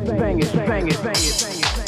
bang it, bang it, bang it, bang it, bang it.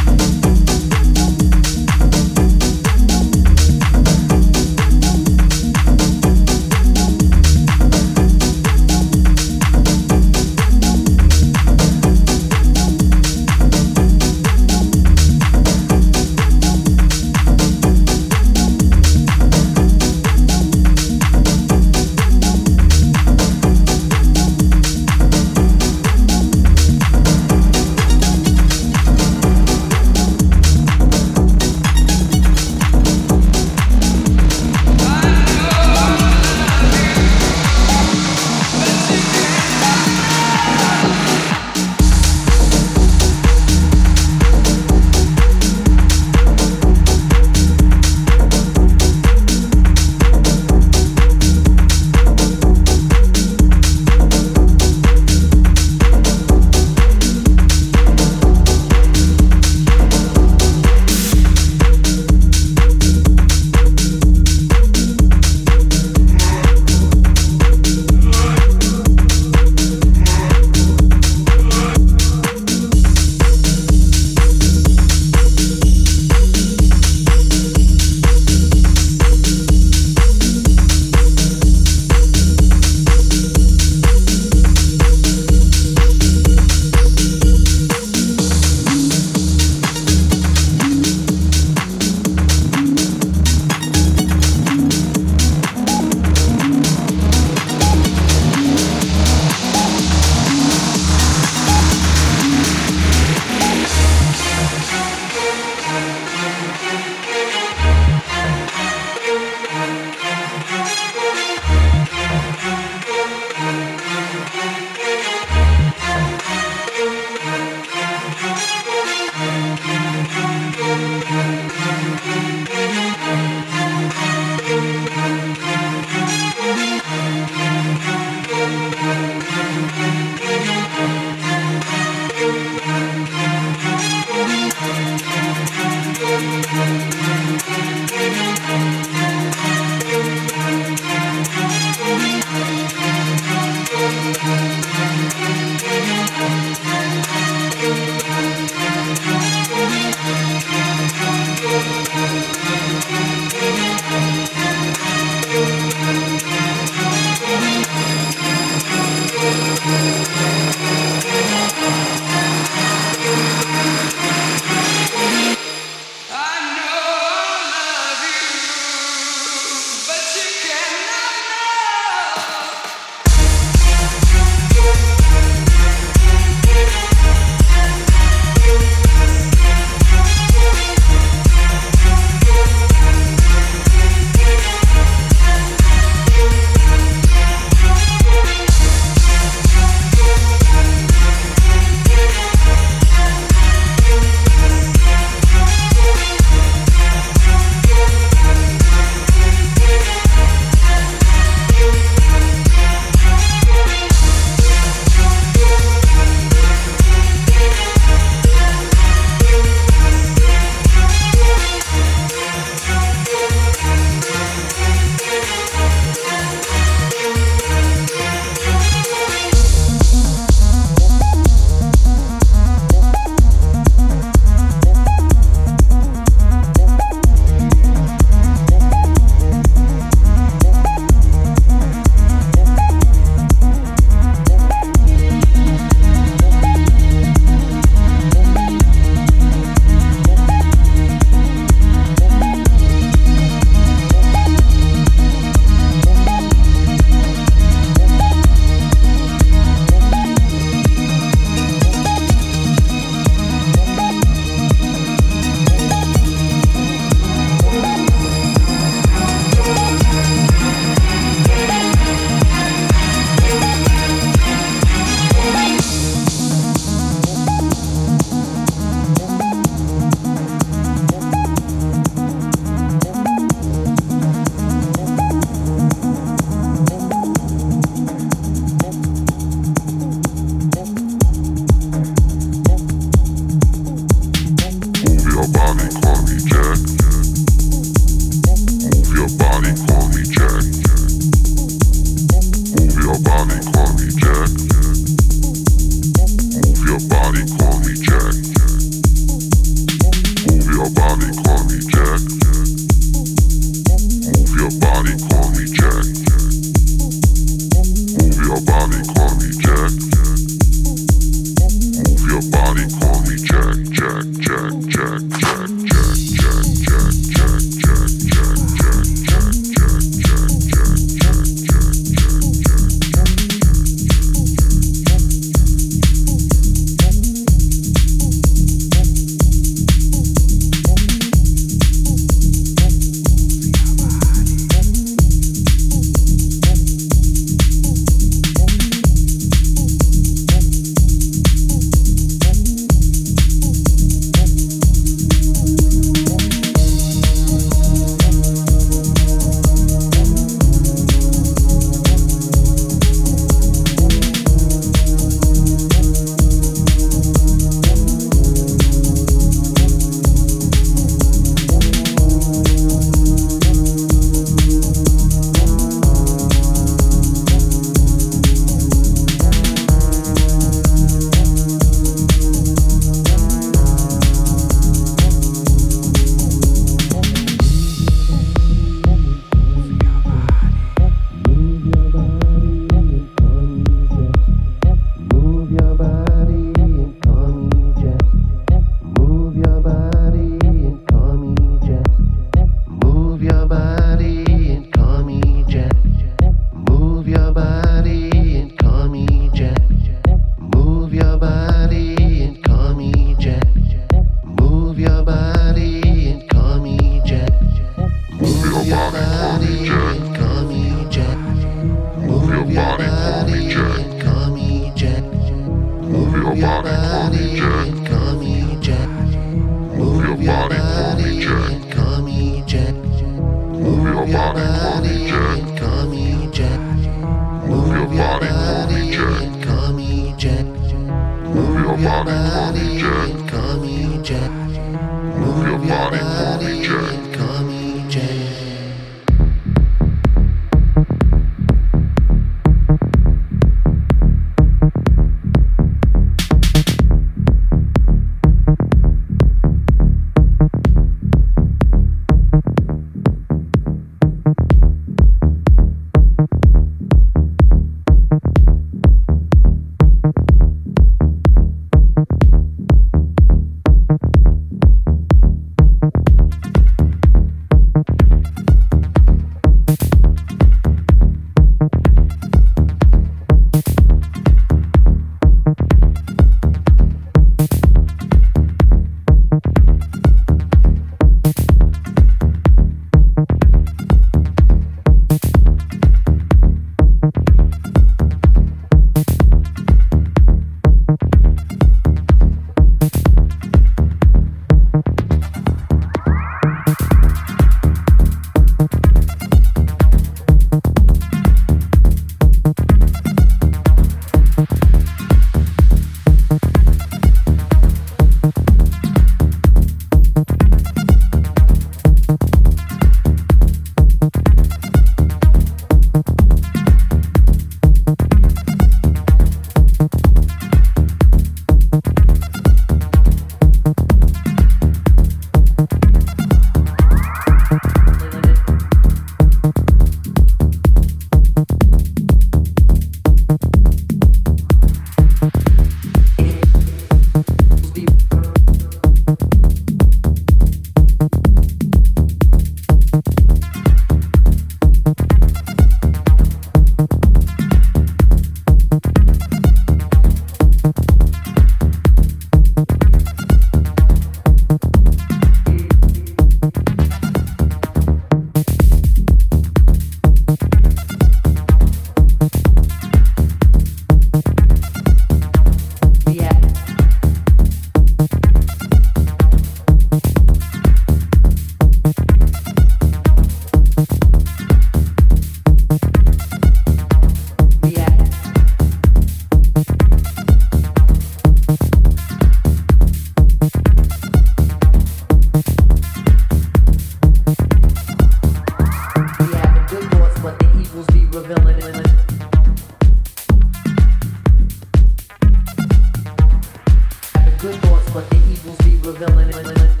good thoughts, but the evils be revealing.